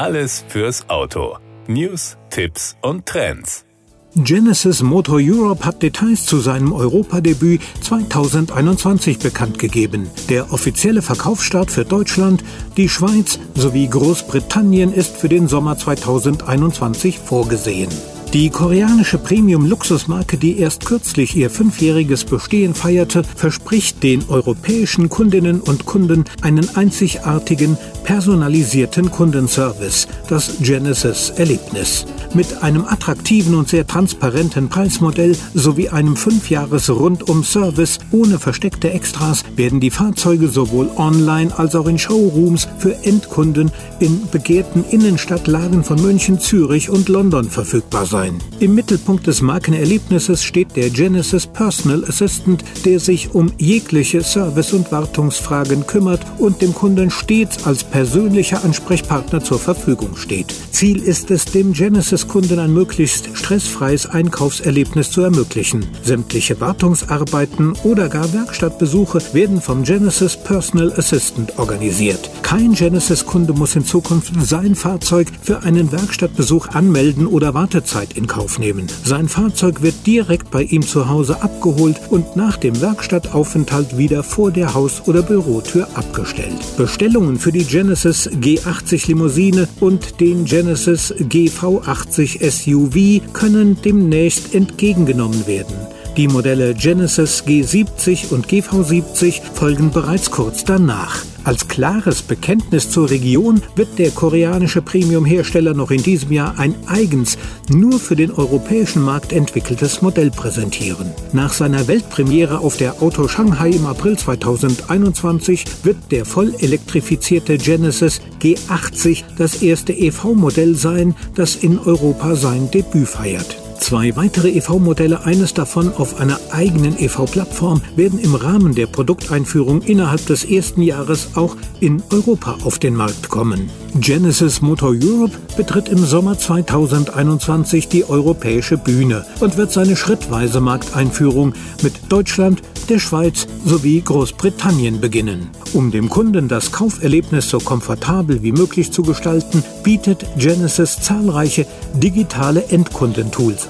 Alles fürs Auto. News, Tipps und Trends. Genesis Motor Europe hat Details zu seinem Europadebüt 2021 bekannt gegeben. Der offizielle Verkaufsstart für Deutschland, die Schweiz sowie Großbritannien ist für den Sommer 2021 vorgesehen. Die koreanische Premium-Luxusmarke, die erst kürzlich ihr fünfjähriges Bestehen feierte, verspricht den europäischen Kundinnen und Kunden einen einzigartigen, personalisierten Kundenservice, das Genesis-Erlebnis. Mit einem attraktiven und sehr transparenten Preismodell sowie einem Fünfjahres-Rundum-Service ohne versteckte Extras werden die Fahrzeuge sowohl online als auch in Showrooms für Endkunden in begehrten Innenstadtlagen von München, Zürich und London verfügbar sein. Im Mittelpunkt des Markenerlebnisses steht der Genesis Personal Assistant, der sich um jegliche Service- und Wartungsfragen kümmert und dem Kunden stets als persönlicher Ansprechpartner zur Verfügung steht. Ziel ist es, dem Genesis Kunden ein möglichst stressfreies Einkaufserlebnis zu ermöglichen. Sämtliche Wartungsarbeiten oder gar Werkstattbesuche werden vom Genesis Personal Assistant organisiert. Kein Genesis-Kunde muss in Zukunft sein Fahrzeug für einen Werkstattbesuch anmelden oder Wartezeit in Kauf nehmen. Sein Fahrzeug wird direkt bei ihm zu Hause abgeholt und nach dem Werkstattaufenthalt wieder vor der Haus- oder Bürotür abgestellt. Bestellungen für die Genesis G80 Limousine und den Genesis GV80 80 SUV können demnächst entgegengenommen werden. Die Modelle Genesis G70 und GV70 folgen bereits kurz danach. Als klares Bekenntnis zur Region wird der koreanische Premium-Hersteller noch in diesem Jahr ein eigens nur für den europäischen Markt entwickeltes Modell präsentieren. Nach seiner Weltpremiere auf der Auto Shanghai im April 2021 wird der voll elektrifizierte Genesis G80 das erste EV-Modell sein, das in Europa sein Debüt feiert. Zwei weitere EV-Modelle, eines davon auf einer eigenen EV-Plattform, werden im Rahmen der Produkteinführung innerhalb des ersten Jahres auch in Europa auf den Markt kommen. Genesis Motor Europe betritt im Sommer 2021 die europäische Bühne und wird seine schrittweise Markteinführung mit Deutschland, der Schweiz sowie Großbritannien beginnen. Um dem Kunden das Kauferlebnis so komfortabel wie möglich zu gestalten, bietet Genesis zahlreiche digitale Endkundentools